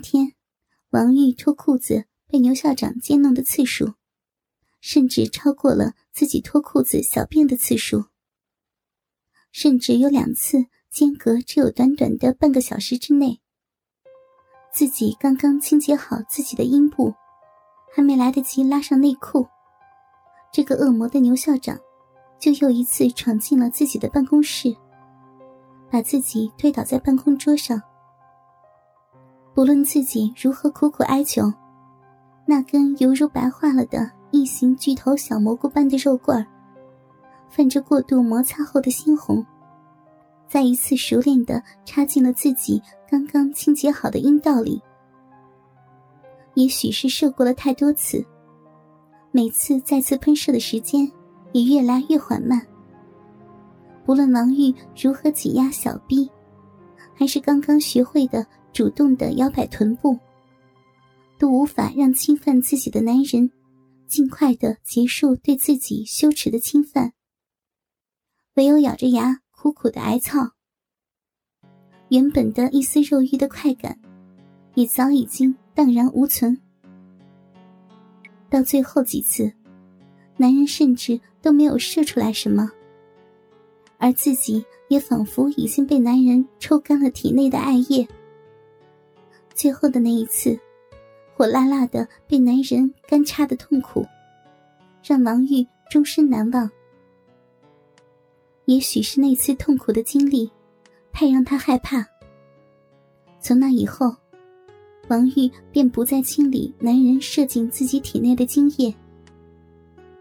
天，王玉脱裤子被牛校长监弄的次数，甚至超过了自己脱裤子小便的次数。甚至有两次间隔只有短短的半个小时之内，自己刚刚清洁好自己的阴部，还没来得及拉上内裤，这个恶魔的牛校长就又一次闯进了自己的办公室，把自己推倒在办公桌上。不论自己如何苦苦哀求，那根犹如白化了的异形巨头小蘑菇般的肉棍儿。泛着过度摩擦后的猩红，再一次熟练的插进了自己刚刚清洁好的阴道里。也许是射过了太多次，每次再次喷射的时间也越来越缓慢。不论王玉如何挤压小臂，还是刚刚学会的主动的摇摆臀部，都无法让侵犯自己的男人尽快的结束对自己羞耻的侵犯。唯有咬着牙苦苦的挨操，原本的一丝肉欲的快感，也早已经荡然无存。到最后几次，男人甚至都没有射出来什么，而自己也仿佛已经被男人抽干了体内的艾叶。最后的那一次，火辣辣的被男人干插的痛苦，让王玉终身难忘。也许是那次痛苦的经历，太让他害怕。从那以后，王玉便不再清理男人射进自己体内的精液，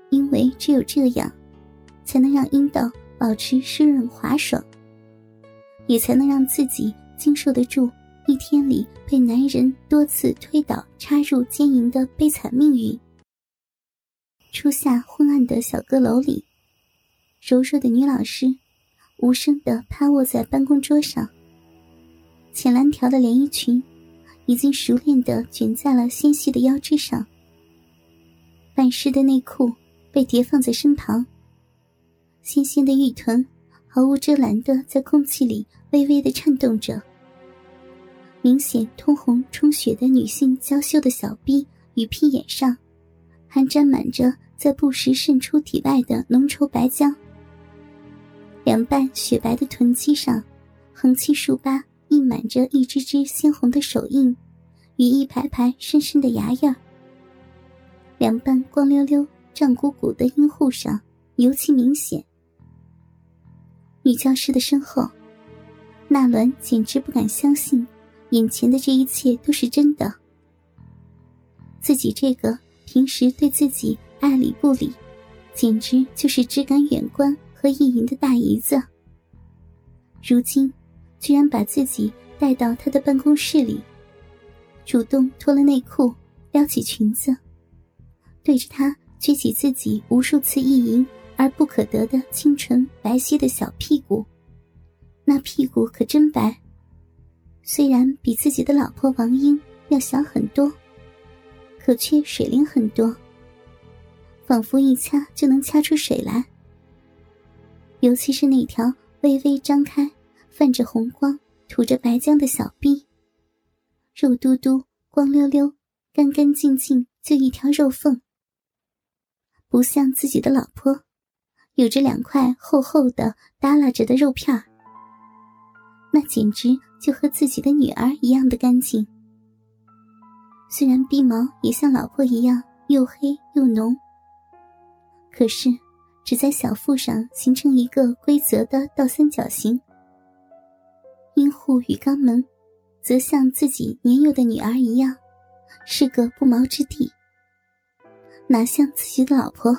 因为只有这样，才能让阴道保持湿润滑爽，也才能让自己经受得住一天里被男人多次推倒、插入奸淫的悲惨命运。初夏昏暗的小阁楼里。柔弱的女老师，无声的趴卧在办公桌上。浅蓝条的连衣裙，已经熟练的卷在了纤细的腰肢上。半湿的内裤被叠放在身旁。纤纤的玉臀，毫无遮拦的在空气里微微的颤动着。明显通红充血的女性娇羞的小臂与屁眼上，还沾满着在不时渗出体外的浓稠白浆。两半雪白的臀肌上，横七竖八印满着一只只鲜红的手印，与一排排深深的牙印两半光溜溜、胀鼓鼓的阴户上尤其明显。女教师的身后，纳伦简直不敢相信，眼前的这一切都是真的。自己这个平时对自己爱理不理，简直就是只敢远观。和意淫的大姨子，如今居然把自己带到他的办公室里，主动脱了内裤，撩起裙子，对着他撅起自己无数次意淫而不可得的清纯白皙的小屁股，那屁股可真白，虽然比自己的老婆王英要小很多，可却水灵很多，仿佛一掐就能掐出水来。尤其是那条微微张开、泛着红光、吐着白浆的小臂，肉嘟嘟、光溜溜、干干净净，就一条肉缝。不像自己的老婆，有着两块厚厚的耷拉着的肉片，那简直就和自己的女儿一样的干净。虽然鼻毛也像老婆一样又黑又浓，可是。只在小腹上形成一个规则的倒三角形，阴户与肛门，则像自己年幼的女儿一样，是个不毛之地。哪像自己的老婆，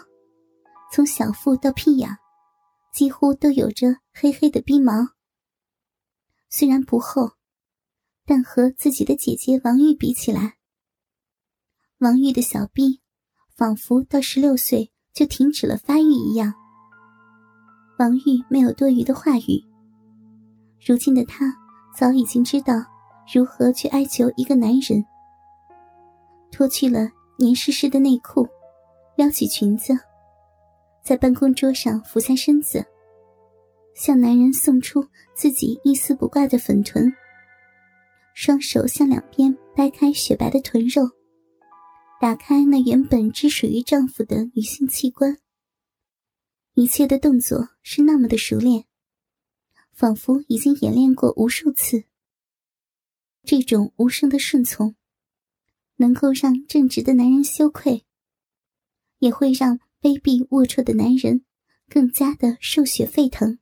从小腹到屁眼，几乎都有着黑黑的逼毛。虽然不厚，但和自己的姐姐王玉比起来，王玉的小臂，仿佛到十六岁。就停止了发育一样。王玉没有多余的话语。如今的他早已经知道如何去哀求一个男人。脱去了黏湿湿的内裤，撩起裙子，在办公桌上俯下身子，向男人送出自己一丝不挂的粉臀，双手向两边掰开雪白的臀肉，打开那原本只属于丈夫的女性器官。一切的动作是那么的熟练，仿佛已经演练过无数次。这种无声的顺从，能够让正直的男人羞愧，也会让卑鄙龌龊的男人更加的兽血沸腾。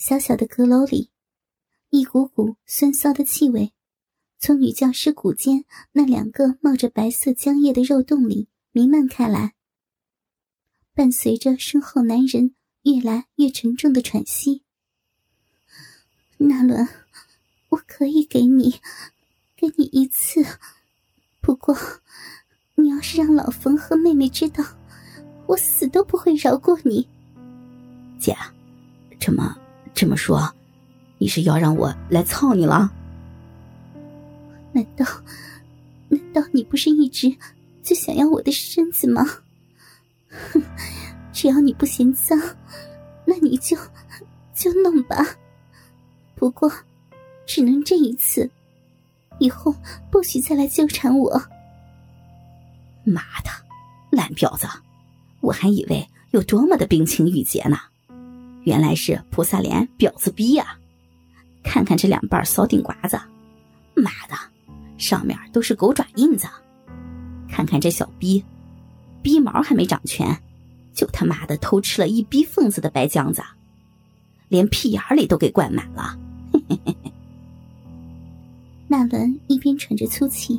小小的阁楼里，一股股酸骚的气味从女教师骨间那两个冒着白色浆液的肉洞里弥漫开来。伴随着身后男人越来越沉重的喘息，纳伦，我可以给你，给你一次。不过，你要是让老冯和妹妹知道，我死都不会饶过你。姐，这么这么说，你是要让我来操你了？难道，难道你不是一直就想要我的身子吗？哼，只要你不嫌脏，那你就就弄吧。不过，只能这一次，以后不许再来纠缠我。妈的，烂婊子！我还以为有多么的冰清玉洁呢，原来是菩萨脸婊子逼呀！看看这两瓣骚顶瓜子，妈的，上面都是狗爪印子。看看这小逼。逼毛还没长全，就他妈的偷吃了一逼缝子的白浆子，连屁眼里都给灌满了。纳伦一边喘着粗气，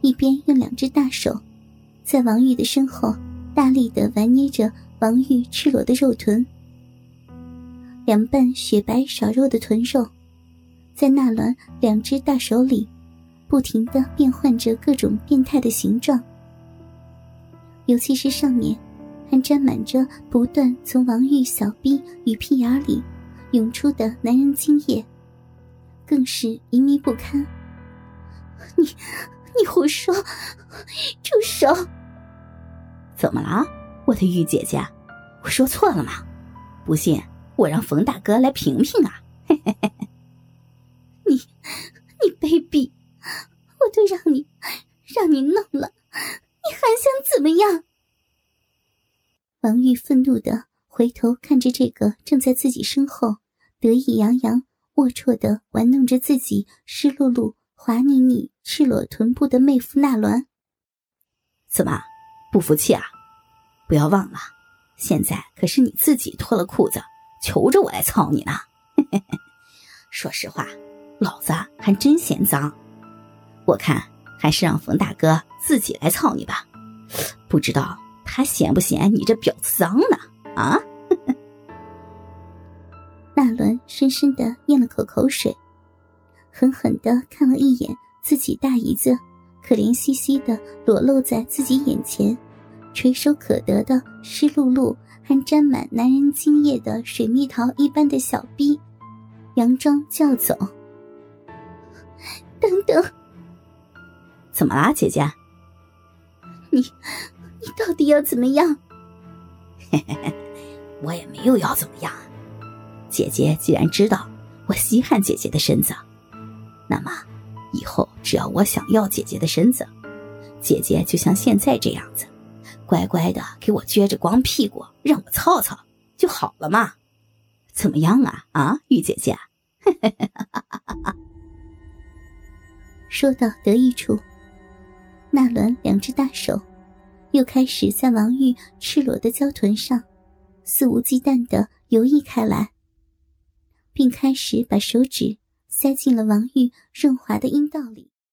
一边用两只大手在王玉的身后大力的玩捏着王玉赤裸的肉臀，两瓣雪白少肉的臀肉，在纳伦两只大手里不停的变换着各种变态的形状。尤其是上面，还沾满着不断从王玉小臂与屁眼里涌出的男人精液，更是淫靡不堪。你，你胡说！住手！怎么了，我的玉姐姐？我说错了吗？不信，我让冯大哥来评评啊！你，你卑鄙！我都让你，让你弄了。你还想怎么样？王玉愤怒的回头看着这个正在自己身后得意洋洋、龌龊的玩弄着自己湿漉漉、滑腻腻、赤裸臀部的妹夫纳兰。怎么，不服气啊？不要忘了，现在可是你自己脱了裤子，求着我来操你呢。说实话，老子还真嫌脏。我看。还是让冯大哥自己来操你吧，不知道他嫌不嫌你这婊子脏呢？啊！大伦深深的咽了口口水，狠狠的看了一眼自己大姨子，可怜兮兮的裸露在自己眼前，垂手可得的湿漉漉还沾满男人精液的水蜜桃一般的小逼，佯装叫走。等等。怎么啦，姐姐？你，你到底要怎么样？嘿嘿嘿，我也没有要怎么样。姐姐既然知道我稀罕姐姐的身子，那么以后只要我想要姐姐的身子，姐姐就像现在这样子，乖乖的给我撅着光屁股让我操操就好了嘛？怎么样啊？啊，玉姐姐？说到得意处。纳伦两只大手，又开始在王玉赤裸的娇臀上肆无忌惮的游弋开来，并开始把手指塞进了王玉润滑的阴道里。